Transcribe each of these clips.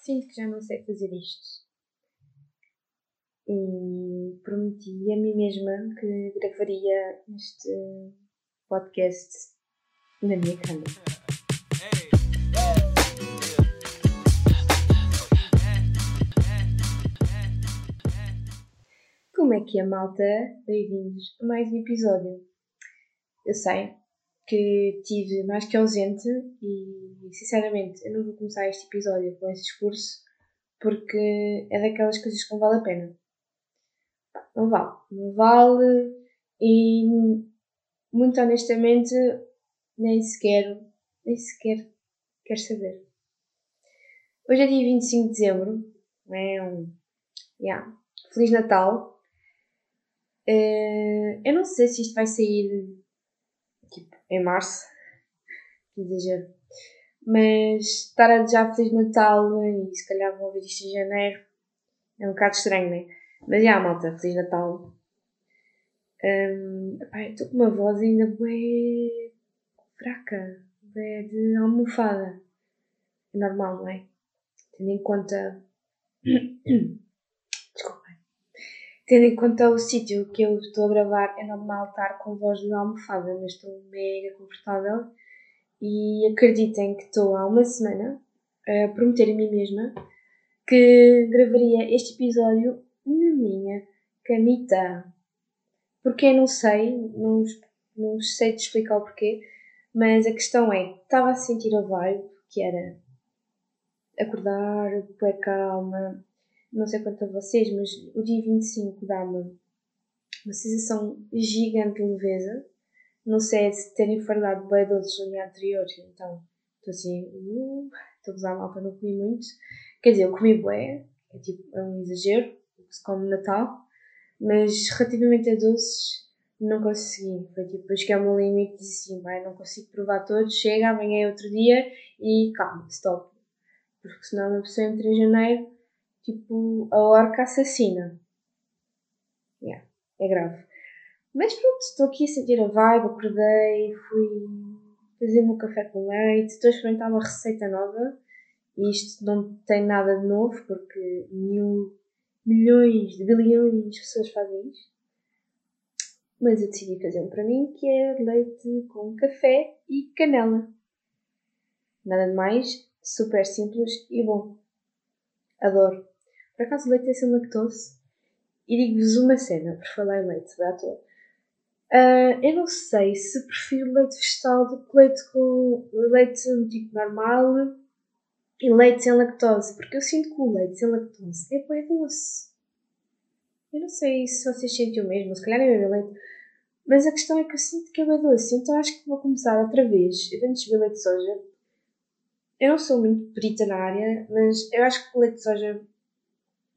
sinto que já não sei fazer isto. E prometi a mim mesma que gravaria este podcast na minha cama. Como é que é, malta? Bem-vindos a mais um episódio. Eu sei que tive mais que ausente e, sinceramente, eu não vou começar este episódio com esse discurso porque é daquelas coisas que não vale a pena. Não vale. Não vale e, muito honestamente, nem sequer, nem sequer quero saber. Hoje é dia 25 de dezembro. É um... Yeah. Feliz Natal. Uh, eu não sei se isto vai sair tipo, em março, que exagero. Mas estar a desejar Feliz Natal e se calhar vou ouvir isto em janeiro é um bocado estranho, né? Mas já, malta, Feliz Natal. Um, estou com uma voz ainda bem fraca, bem de almofada. É normal, não é? Tendo em conta. Tendo em conta o sítio que eu estou a gravar, é normal estar com voz de almofada, mas estou mega confortável. E acreditem que estou há uma semana a prometer a mim mesma que gravaria este episódio na minha camita. Porque não sei, não, não sei te explicar o porquê, mas a questão é, estava a sentir a vibe, que era acordar, pôr calma, não sei quanto a vocês, mas o dia 25 dá-me uma sensação gigante de leveza. Não sei se terem fardado bem doces no dia anterior, então estou assim, uh, estou a usar mal para não comer muito. Quer dizer, eu comi bué, é tipo, é um exagero, se come Natal, mas relativamente a doces não consegui. Foi tipo, eu cheguei ao meu limite disse assim, não consigo provar todos, chega, amanhã é outro dia e calma, stop. Porque senão uma pessoa entra em janeiro, tipo, a orca assassina. Yeah, é grave. Mas pronto, estou aqui a sentir a vibe, acordei, fui fazer o meu café com leite, estou a experimentar uma receita nova e isto não tem nada de novo porque mil, milhões de bilhões de pessoas fazem isto. Mas eu decidi fazer um para mim que é leite com café e canela. Nada de mais, super simples e bom. Adoro. Por acaso o leite é sem lactose. E digo-vos uma cena, por falar em leite, vai à toa. Uh, eu não sei se prefiro leite vegetal do que leite com leite tipo normal e leite sem lactose, porque eu sinto que o leite sem lactose é bem doce. Eu não sei se vocês sentem o mesmo, se calhar é beber leite, mas a questão é que eu sinto que é bem doce, então acho que vou começar outra vez. Eu antes de beber leite de soja, eu não sou muito perita na área, mas eu acho que o leite de soja,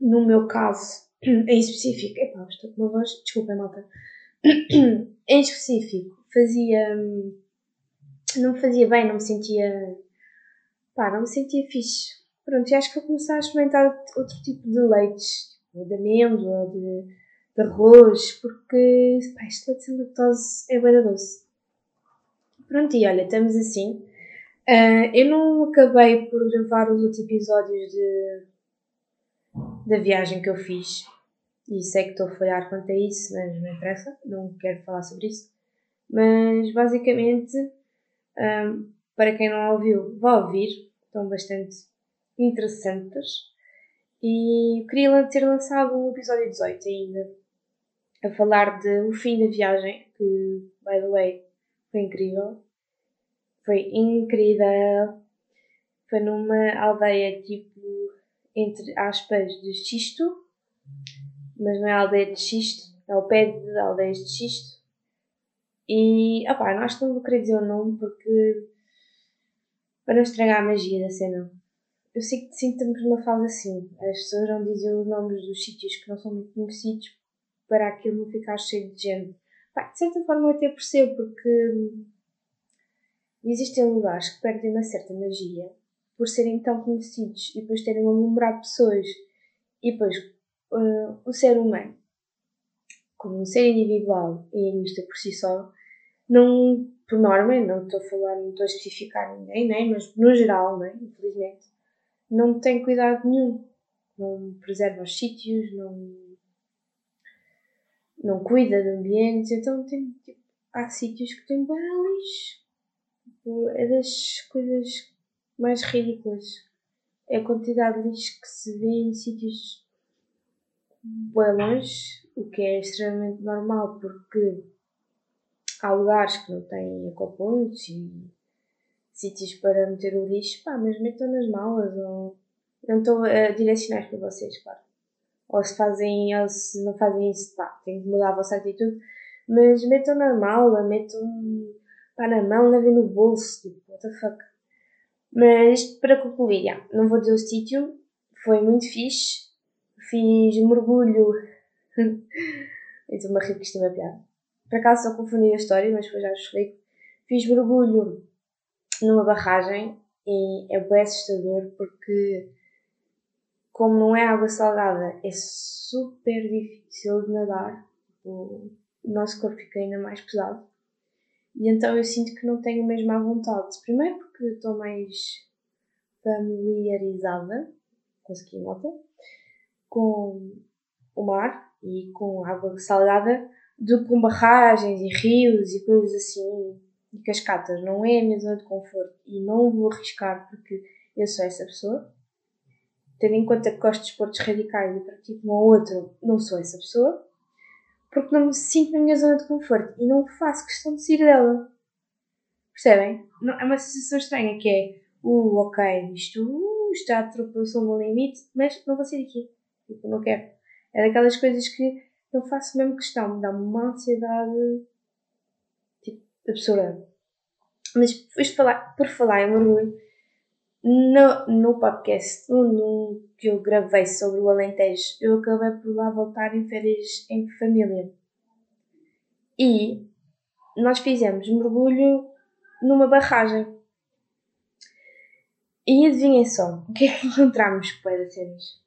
no meu caso, em específico, epá, estou com uma voz, desculpem malta, em específico, fazia, não me fazia bem, não me sentia pá, não me sentia fixe. Pronto, e acho que vou começar a experimentar outro tipo de leites, tipo de amêndoa, de, de arroz, porque pá, este leite sem lactose é bem doce. Pronto, e olha, estamos assim. Uh, eu não acabei por gravar os outros episódios de, da viagem que eu fiz. E sei que estou a falhar quanto a isso, mas não interessa, não quero falar sobre isso. Mas basicamente, um, para quem não ouviu, vá ouvir, estão bastante interessantes. E queria ter lançado um episódio 18 ainda, a falar de o fim da viagem, que, by the way, foi incrível. Foi incrível. Foi numa aldeia tipo, entre aspas, de xisto, mas não é aldeia de xisto, é ao pé de aldeias de xisto. E, opá, não acho que não vou querer dizer o nome porque para não estragar a magia da cena. Eu sinto que estamos numa fase assim. As pessoas não dizem os nomes dos sítios que não são muito conhecidos para aquilo não ficar cheio de gente. Pá, de certa forma eu até percebo porque existem lugares que perdem uma certa magia por serem tão conhecidos e depois terem aglomerado pessoas e depois uh, o ser humano como um ser individual e egoísta por si só não por norma, não estou a falar, não estou a especificar ninguém, né? mas no geral, né? infelizmente, não tem cuidado nenhum. Não preserva os sítios, não, não cuida de ambientes. Então tem, tipo, há sítios que têm bem lixo. Tipo, é das coisas mais ridículas. É a quantidade de lixo que se vê em sítios bem longe, o que é extremamente normal porque há lugares que não têm ecopontos e sítios para meter o lixo, pá, mas metam nas malas ou não estou a direcionar para vocês, claro. Ou se fazem, ou se não fazem isso, pá, tem que mudar a vossa atitude, mas metam na mala, metam pá, na mão, levem no bolso, tipo, what the fuck. Mas para concluir, já, não vou dizer o sítio, foi muito fixe, fiz mergulho. Estou uma rir que isto é uma piada. Por acaso só confundi a história, mas depois já explico. Fiz mergulho numa barragem e é bem assustador porque, como não é água salgada, é super difícil de nadar. O nosso corpo fica ainda mais pesado. E então eu sinto que não tenho mesmo à vontade. Primeiro porque estou mais familiarizada, consegui nota, com o mar e com água salgada do que com barragens e rios e coisas assim e cascatas. Não é a minha zona de conforto e não vou arriscar porque eu sou essa pessoa. Tendo em conta que gosto de esportes radicais e pratico um ou outro, não sou essa pessoa. Porque não me sinto na minha zona de conforto e não faço questão de sair dela. Percebem? Não, é uma sensação estranha que é, uh, ok, isto uh, está ultrapassou o meu limite, mas não vou sair daqui. Tipo, não quero. É daquelas coisas que eu faço mesmo questão, me dá uma ansiedade tipo, absurda. Mas depois de falar, por falar em mergulho, no, no podcast no, que eu gravei sobre o Alentejo, eu acabei por lá voltar em férias em família. E nós fizemos mergulho numa barragem. E adivinhem só, o que é que encontramos com as cenas?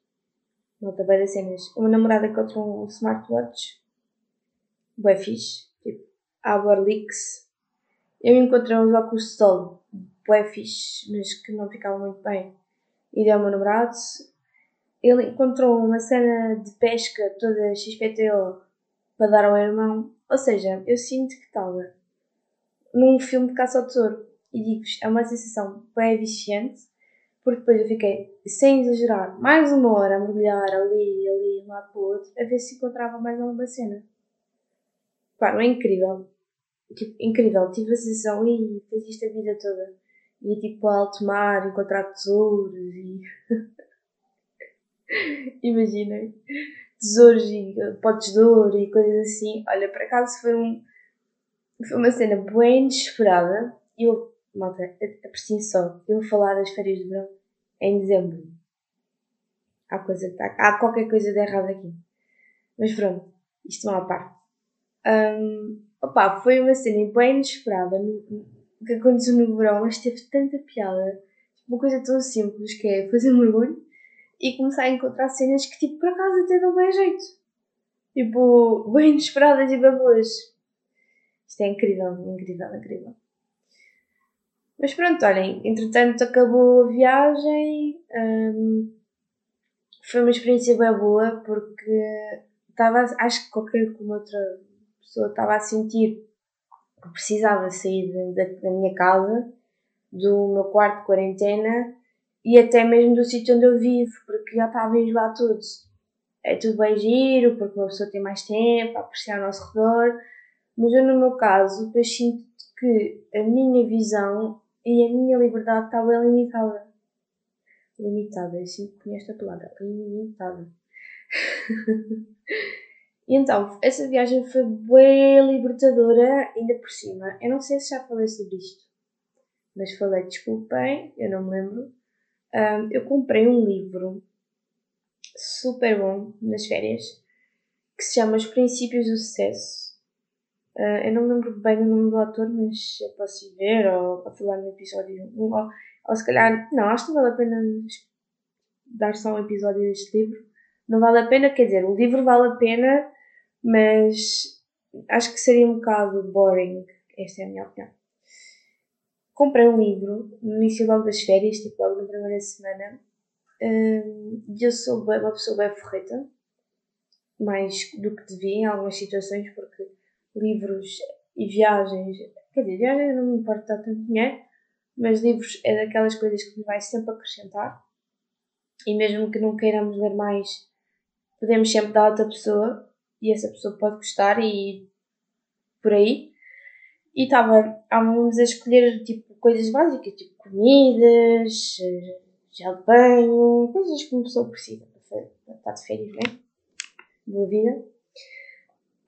Nota das cenas. Uma namorada encontrou um smartwatch. Bué fixe. Tipo, Aberlix. Eu encontrei uns óculos de sol. Bué fixe, mas que não ficavam muito bem. E deu ao meu namorado. Ele encontrou uma cena de pesca toda XPTO para dar ao irmão. Ou seja, eu sinto que estava num filme de caça ao tesouro. E digo-vos, é uma sensação bem viciante porque depois eu fiquei, sem exagerar, mais uma hora a mergulhar ali, ali, lá para o outro, a ver se encontrava mais alguma cena. Pá, não é incrível. Tipo, incrível. Tive a sensação, e fiz isto a vida toda. E tipo, ao alto mar, encontrar tesouros e. Imaginem. Tesouros e potes de ouro e coisas assim. Olha, por acaso foi um. Foi uma cena bem inesperada. Eu, malta, aprecio só. Eu vou falar das férias de verão em dezembro. Há, coisa tá, há qualquer coisa de errado aqui. Mas pronto, isto não à parte. Um, opa, foi uma cena bem inesperada que aconteceu no verão, mas teve tanta piada. Uma coisa tão simples que é fazer mergulho e começar a encontrar cenas que, tipo, por acaso até dão bem jeito. Tipo, bem inesperadas e bem boas. Isto é incrível, incrível, incrível. Mas pronto, olhem, entretanto acabou a viagem. Um, foi uma experiência bem boa porque estava, acho que qualquer como outra pessoa estava a sentir precisava sair da, da minha casa, do meu quarto de quarentena e até mesmo do sítio onde eu vivo, porque já estava a enjoar tudo. É tudo bem giro, porque uma pessoa tem mais tempo a apreciar ao nosso redor, mas eu no meu caso, depois sinto que a minha visão e a minha liberdade estava limitada. Limitada, eu sinto que esta palavra, limitada. e então, essa viagem foi bem libertadora, ainda por cima. Eu não sei se já falei sobre isto, mas falei, desculpem, eu não me lembro. Um, eu comprei um livro super bom nas férias que se chama Os Princípios do Sucesso Uh, eu não me lembro bem do nome do autor, mas eu posso ir ver ou, ou falar no episódio. Ou, ou se calhar, não, acho que não vale a pena dar só um episódio deste livro. Não vale a pena, quer dizer, o livro vale a pena, mas acho que seria um bocado boring. Esta é a minha opinião. Comprei um livro no início logo das férias, tipo logo na primeira semana, Um, eu sou uma pessoa bem forreta, mais do que devia em algumas situações, porque livros e viagens, quer dizer, viagens não me importa tanto dinheiro, mas livros é daquelas coisas que me vai sempre acrescentar. E mesmo que não queiramos ler mais, podemos sempre dar a outra pessoa e essa pessoa pode gostar e por aí. E estava, estávamos a escolher tipo coisas básicas, tipo comidas, gel de banho, coisas que uma pessoa precisa para estar de férias, né? Boa vida.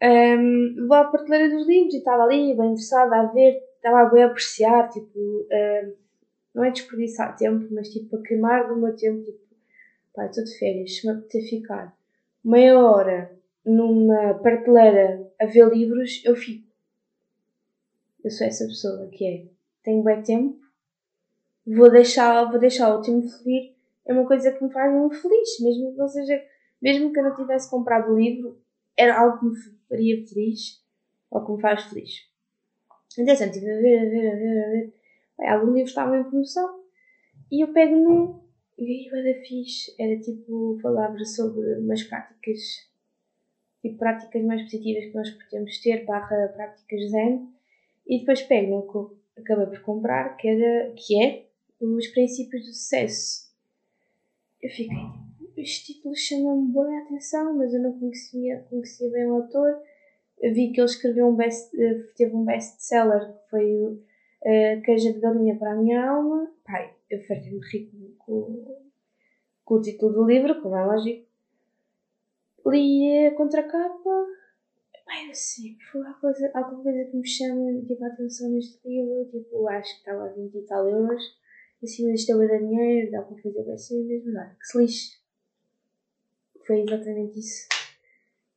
Um, vou à prateleira dos livros e estava ali, bem interessada a ver, estava a apreciar, tipo, um, não é desperdiçar tempo, mas tipo, a queimar do meu tempo, tipo, pá, estou de férias, se me apetecer ficar meia hora numa prateleira a ver livros, eu fico. Eu sou essa pessoa que é, tenho bem tempo, vou deixar, vou deixar o tempo fluir, é uma coisa que me faz muito feliz, mesmo que não seja, mesmo que eu não tivesse comprado o livro, era algo que me faria feliz, ou que me faz feliz. Interessante, estive a ver, a ver, a ver, a ver. algum livro estava em promoção e eu pego num e aí era fixe. Era tipo, falava sobre umas práticas, tipo práticas mais positivas que nós podemos ter, barra práticas zen. E depois pego no que acabei por comprar, que, era, que é os princípios do sucesso. Eu fiquei tipo, este título chama-me boa atenção, mas eu não conhecia, conhecia bem o autor. Eu vi que ele escreveu um best, eh, teve um best-seller que foi o uh, Queijo de Galinha para a Minha Alma. Pai, eu fartei-me rico com, com o título do livro, como é lógico. Li a contracapa. Pai, assim, foi alguma coisa, alguma coisa que me chama tipo, a atenção neste livro. Tipo, acho que estava a 20 e tal euros assim, isto é dar dinheiro, dá para fazer ser mesmo nada. Que se lixe. Foi exatamente isso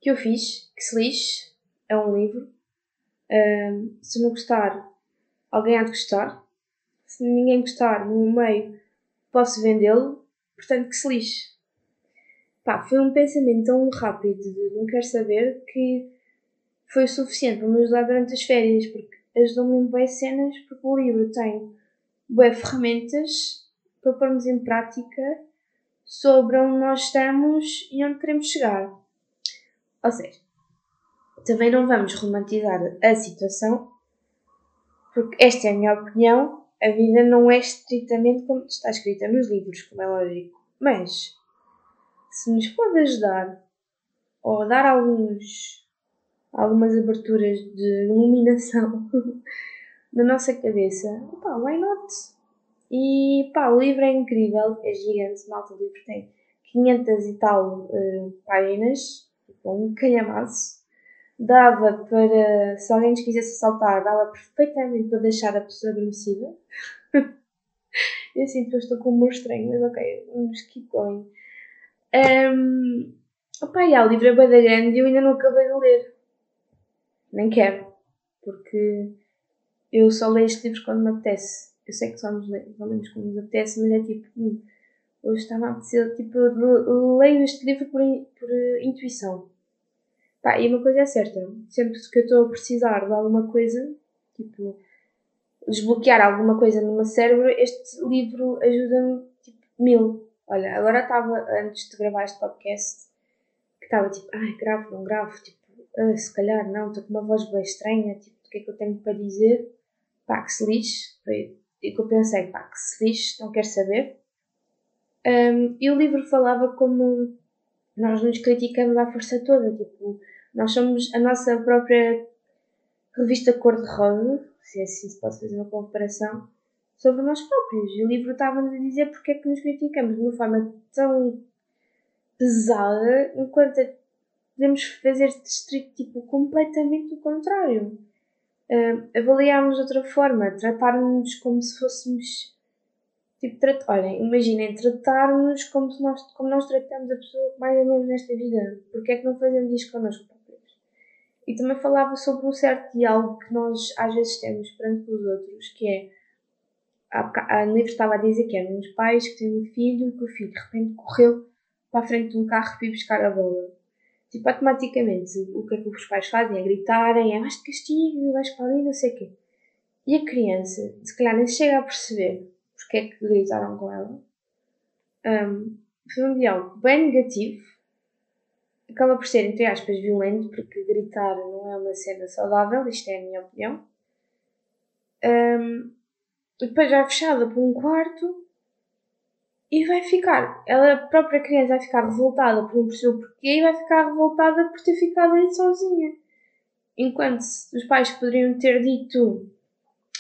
que eu fiz. Que se lixe. É um livro. Um, se não gostar, alguém há de gostar. Se ninguém gostar, no meio, posso vendê-lo. Portanto, que se lixe. Pá, foi um pensamento tão rápido de não quero saber que foi o suficiente para me ajudar durante as férias, porque ajudou-me em bem cenas, porque o livro tem boas ferramentas para pormos em prática sobre onde nós estamos e onde queremos chegar. Ou seja, também não vamos romantizar a situação, porque esta é a minha opinião. A vida não é estritamente como está escrita nos livros, como é lógico. Mas, se nos pode ajudar ou dar alguns, algumas aberturas de iluminação na nossa cabeça, pá, why not? E pá, o livro é incrível, é gigante, malta, o livro tem 500 e tal uh, páginas, tipo um calhamaço. Dava para, se alguém nos quisesse assaltar, dava perfeitamente para deixar a pessoa adormecida. eu sinto que estou com um humor estranho, mas ok, vamos keep going. Um, opa, yeah, o livro é da grande e eu ainda não acabei de ler. Nem quero, porque eu só leio este livro quando me apetece. Eu sei que só nos lemos quando nos apetece, mas é tipo, hum, hoje está-me a apetecer, tipo, leio este livro por, por intuição. Pá, e uma coisa é certa, sempre que eu estou a precisar de alguma coisa, tipo, desbloquear alguma coisa no meu cérebro, este livro ajuda-me, tipo, mil. Olha, agora estava, antes de gravar este podcast, que estava tipo, ai, gravo, não gravo, tipo, ah, se calhar não, estou com uma voz bem estranha, tipo, o que é que eu tenho para dizer? pá, que se lixe. Foi e que eu pensei, pá, que se lixe, não quero saber. Um, e o livro falava como nós nos criticamos à força toda, tipo, nós somos a nossa própria revista cor-de-rosa, se é assim se pode fazer uma comparação, sobre nós próprios. E o livro estava-nos a dizer porque é que nos criticamos de uma forma tão pesada, enquanto podemos fazer tipo, completamente o contrário uh, avaliarmos de outra forma, tratarmos como se fôssemos. Tipo, olhem, imaginem, tratarmos como, nós, como nós tratamos a pessoa que mais amamos nesta vida. Porque é que não fazemos isto connosco próprios? E também falava sobre um certo diálogo que nós às vezes temos perante os outros, que é. A livro estava a dizer que eram uns pais que têm um filho que o filho de repente correu para a frente de um carro e buscar a bola tipo, automaticamente, o que é que os pais fazem? É gritarem, é mais de castigo, vais para ali, não sei o quê. E a criança, se calhar nem chega a perceber porque é que gritaram com ela. Um, foi um diálogo bem negativo. Acaba por ser, entre aspas, violento, porque gritar não é uma cena saudável, isto é a minha opinião. Um, depois vai fechada por um quarto e vai ficar, ela a própria criança vai ficar revoltada por não perceber o porquê e vai ficar revoltada por ter ficado aí sozinha. Enquanto os pais poderiam ter dito,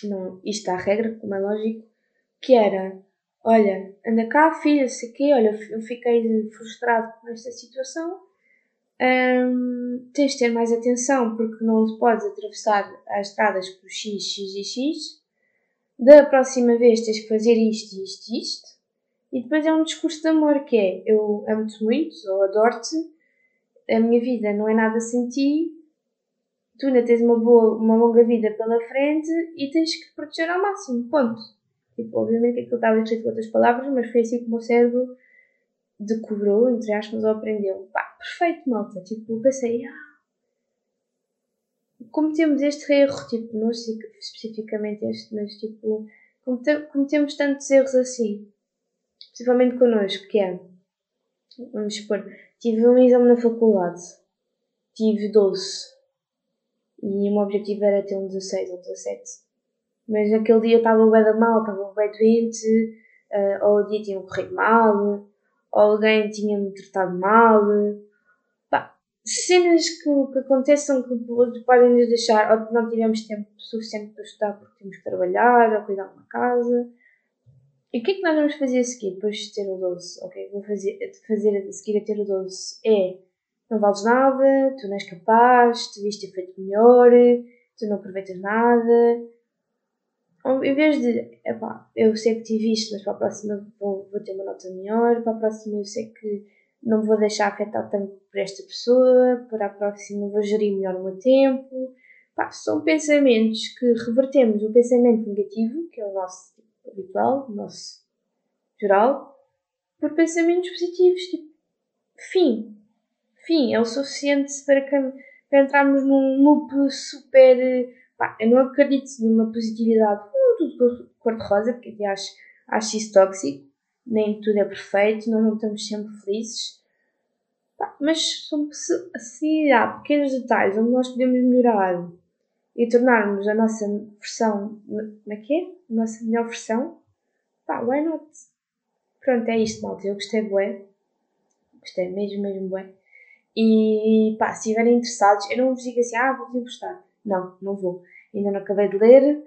não, isto está a regra, como é lógico, que era, olha, anda cá filha, sei quê, olha, eu fiquei frustrado com esta situação, um, tens de ter mais atenção porque não podes atravessar as estradas por X, X e X, da próxima vez tens que fazer isto, isto, isto, e depois é um discurso de amor que é eu amo-te muito ou adoro-te, a minha vida não é nada sem ti, tu ainda tens uma boa, uma longa vida pela frente e tens que te proteger ao máximo, ponto. Tipo, obviamente aquilo estava escrito com outras palavras, mas foi assim que o meu cérebro decorou, entre aspas, ou aprendeu. Pá, perfeito, malta. Tipo, pensei, ah, cometemos este erro, tipo, não especificamente este, mas tipo, cometemos tantos erros assim principalmente connosco, que é, vamos supor, tive um exame na faculdade, tive 12 e o meu objetivo era ter um 16 ou 17. Mas naquele dia eu estava bem da mal, estava bem doente, uh, ou o dia tinha corrido mal, ou alguém tinha-me tratado mal. Cenas que, que aconteçam que podem nos deixar, ou não tivemos tempo suficiente para estudar porque temos que trabalhar, ou cuidar de uma casa e o que é que nós vamos fazer a seguir depois de ter o 12? Ok, vou fazer, fazer a seguir a ter o 12 é não vales nada, tu não és capaz, tu devias ter feito melhor, tu não aproveitas nada. Em vez de, epá, eu sei que tive isto, mas para a próxima vou, vou ter uma nota melhor, para a próxima eu sei que não vou deixar afetar tanto por esta pessoa, para a próxima vou gerir melhor o meu tempo. Pá, são pensamentos que revertemos o pensamento negativo, que é o nosso habitual, nosso geral, por pensamentos positivos, tipo, fim. Fim, é o suficiente para, que, para entrarmos num loop super. Pá, eu não acredito numa positividade tudo cor-de-rosa, porque acho, acho isso tóxico. Nem tudo é perfeito, nós não estamos sempre felizes. Mas se há pequenos detalhes onde nós podemos melhorar e tornarmos a nossa versão, como é que é? A nossa melhor versão, pá, why not? Pronto, é isto, malta. Eu gostei bué. Gostei mesmo, mesmo bué. E pá, se estiverem interessados, eu não vos digo assim, ah, vou-vos emprestar. Não, não vou. Ainda não acabei de ler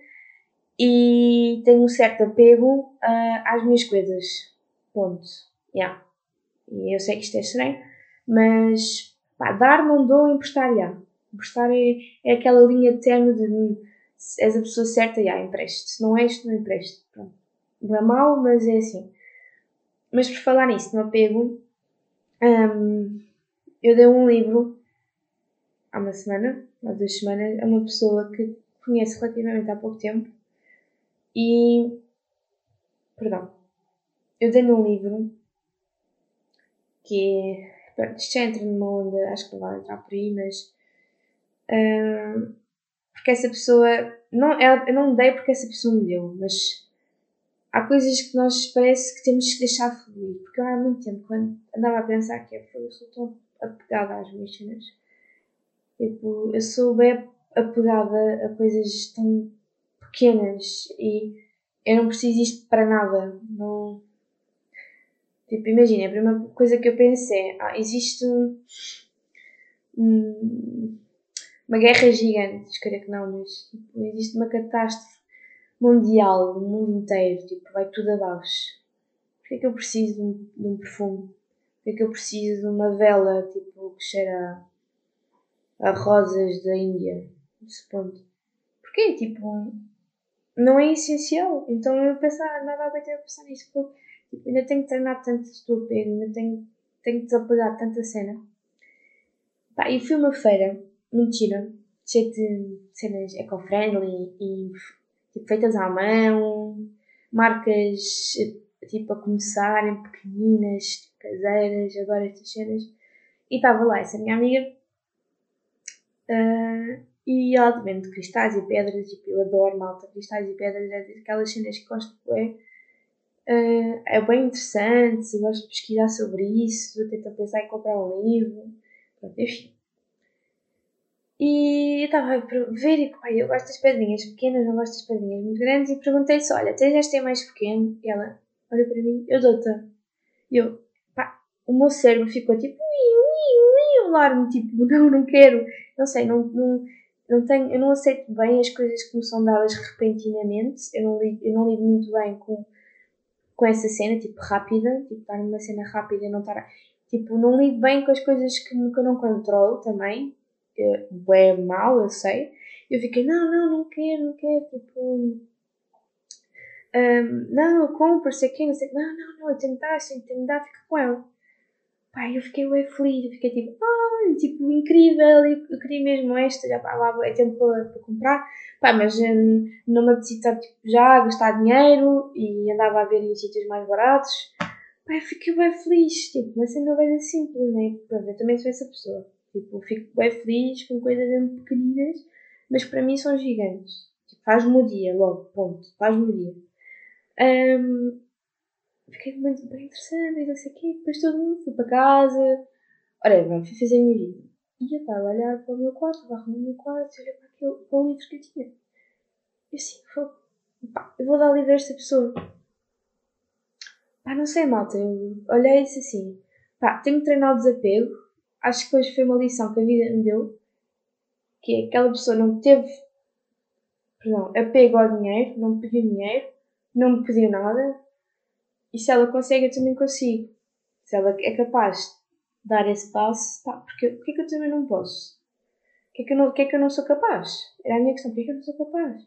e tenho um certo apego uh, às minhas coisas. Ponto. Yeah. E eu sei que isto é estranho, mas pá, dar não dou, emprestar já. Yeah. Emprestar é, é aquela linha terno de se és a pessoa certa, já, empreste. Se não és, não empreste. Pronto. Não é mau, mas é assim. Mas por falar nisso, no apego, um, eu dei um livro há uma semana, há duas semanas, a uma pessoa que conheço relativamente há pouco tempo e. Perdão. Eu dei-lhe um livro que é. Isto já entra numa onda, acho que não vai entrar por aí, mas porque essa pessoa. Não, eu não dei porque essa pessoa me deu, mas há coisas que nós parece que temos que deixar fluir. Porque eu há muito tempo, quando andava a pensar que é, eu sou tão apegada às minhas cenas. Tipo, eu sou bem apegada a coisas tão pequenas e eu não preciso isto para nada. Não. Tipo, imagina, a primeira coisa que eu pensei é, ah, existe um, um uma guerra gigante, creio que não, mas tipo, existe uma catástrofe mundial, no mundo inteiro, tipo, vai tudo abaixo. Porquê é que eu preciso de um, de um perfume? Porquê é que eu preciso de uma vela, tipo, que cheira a, a rosas da Índia? Nesse ponto. Porquê? Tipo, não é essencial. Então eu pensar, nada a ver a pensar nisso. Porque, tipo, ainda tenho que treinar tanto estou apego, ainda tenho, tenho que desapegar tanta cena. Pá, e fui uma feira mentira, cheio de cenas eco-friendly e tipo, feitas à mão, marcas tipo a começarem, pequeninas, tipo, caseiras, adoro estas cenas. E estava lá essa minha amiga uh, e ela vende cristais e pedras, tipo, eu adoro malta, cristais e pedras, é aquelas cenas que gosto é Uh, é bem interessante, gosto de pesquisar sobre isso, tento pensar em comprar um livro, pronto, enfim. E estava a ver e pai, eu gosto das pedrinhas pequenas, não gosto das pedrinhas muito grandes e perguntei só, olha, tens esta é mais pequeno? E ela olha para mim, eu dou-te. E eu, pá, o meu cérebro ficou tipo, ui, ui, ui, alarme, tipo, não, não quero, não sei, não, não, não tenho, eu não aceito bem as coisas que me são dadas repentinamente, eu não lido, eu não lido muito bem com, com essa cena, tipo, rápida, tipo, estar numa cena rápida e não estar, tipo, não lido bem com as coisas que, que eu não controlo também, é mal, eu sei, eu fiquei, não, não, não quero, não quero, tipo, um, não, compra, sei quem, não sei, não, não, não, eu tenho dar, tenho que dar, fica com ela. Pai, eu fiquei bem feliz, eu fiquei tipo, ah, tipo, incrível, eu queria mesmo esta, já pá, é tempo para, para comprar, pá, mas hum, não me apetecia tipo, já a gastar dinheiro e andava a ver em sítios mais baratos. Pai, eu fiquei bem feliz, tipo, mas sendo bem simples, né? Pronto, eu também sou essa pessoa. Tipo, fico bem feliz com coisas mesmo pequeninas, mas para mim são gigantes. Tipo, faz-me o dia, logo, ponto, faz-me o dia. Um, fiquei muito bem interessante e não sei o quê. Depois todo mundo foi para casa. Ora, bem, fui fazer a minha vida. E eu estava a olhar para o meu quarto, estava a arrumar o meu quarto e olhar para, aquele, para o livro que eu tinha. E assim, foi, pá, eu vou dar livro a esta pessoa. Pá, não sei, malta. Eu olhei e disse assim: pá, tenho que treinar o desapego. Acho que hoje foi uma lição que a vida me deu. Que é aquela pessoa não teve, perdão, apego ao dinheiro, não pediu dinheiro, não me pediu nada, e se ela consegue, eu também consigo. Se ela é capaz de dar esse passo, pá, porque porquê que eu também não posso? O que, é que, eu não, é que eu não sou capaz? Era a minha questão, porquê que eu não sou capaz?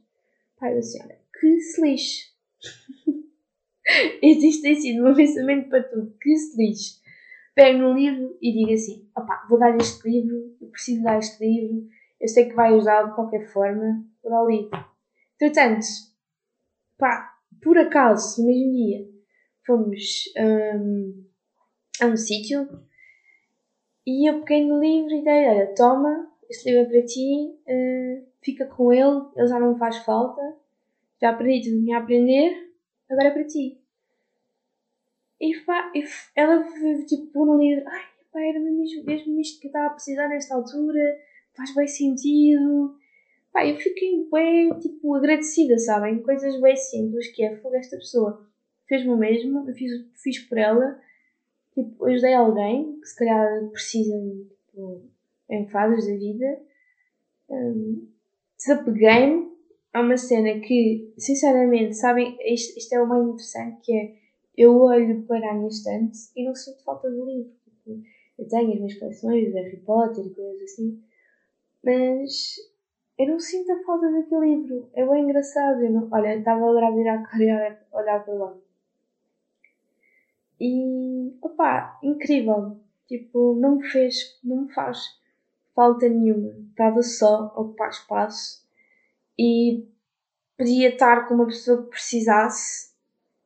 Pá, eu disse, olha, que se lixe. Existe tem sido um pensamento para tudo, que se lixe. Pego no livro e digo assim, opá, vou dar este livro, eu preciso dar este livro, eu sei que vai ajudar de qualquer forma, vou dar o livro. Entretanto, pá, por acaso, no mesmo dia, fomos um, a um sítio e eu peguei no livro e dei, olha, toma, este livro é para ti, uh, fica com ele, ele já não faz falta, já aprendi tudo que tinha a aprender, agora é para ti. E, pá, ela tipo no livro, ai, pá, era mesmo, mesmo isto que eu estava a precisar nesta altura, faz bem sentido. Pá, eu fiquei bem, tipo, agradecida, sabem? Coisas bem simples que é, fogo esta pessoa fez-me o mesmo, eu fiz, fiz por ela, tipo, ajudei alguém que se calhar precisa tipo, em fases da vida, um, desapeguei-me a uma cena que, sinceramente, sabem, isto, isto, é o mais interessante, que é, eu olho para a minha estante e não sinto falta de livro. Tipo, eu tenho as minhas coleções de Harry Potter e coisas assim, mas eu não sinto a falta daquele livro. É bem engraçado. Eu não, olha, estava a e olhar para lá. E, opá, incrível. Tipo, não me fez, não me faz falta nenhuma. Estava só a ocupar espaço e podia estar com uma pessoa que precisasse.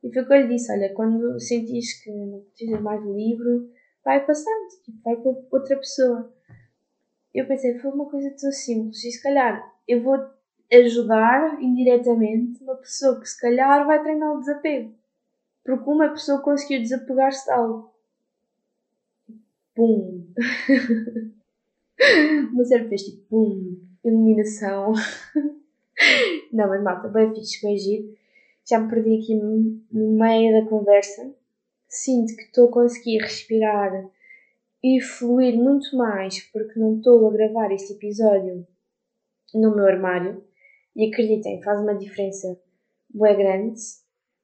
E foi o que eu lhe disse: olha, quando sentis que não precisas mais do livro, vai passando, tipo, vai para outra pessoa. Eu pensei, foi uma coisa tão simples, e se calhar eu vou ajudar indiretamente uma pessoa que se calhar vai treinar o desapego. Porque uma pessoa conseguiu desapegar-se de algo. Pum! meu cérebro fez tipo pum! Iluminação. Não, mas malta, bem fixe, bem giro. Já me perdi aqui no meio da conversa. Sinto que estou a conseguir respirar e fluir muito mais porque não estou a gravar este episódio no meu armário. E acreditem, faz uma diferença bem grande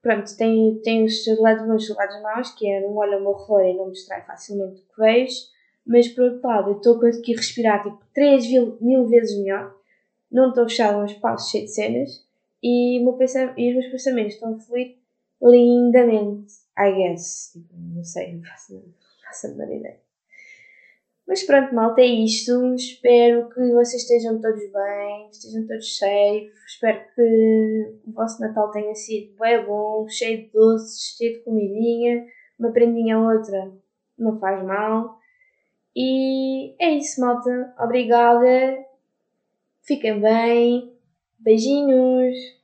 pronto, tem, tem os seus lados bons e os lados maus, que é não olho ao meu e não me distrai facilmente o que vejo, mas por outro lado, eu estou a conseguir respirar tipo 3 mil, vezes melhor, não estou fechado num espaço cheio de cenas e, meu e os meus pensamentos estão a fluir lindamente, I guess. Tipo, não sei, não faço, não faço a menor ideia. Mas pronto, malta, é isto. Espero que vocês estejam todos bem, estejam todos safe. Espero que o vosso Natal tenha sido bem bom, cheio de doces, cheio de comidinha. Uma prendinha ou outra não faz mal. E é isso, malta. Obrigada. Fiquem bem. Beijinhos.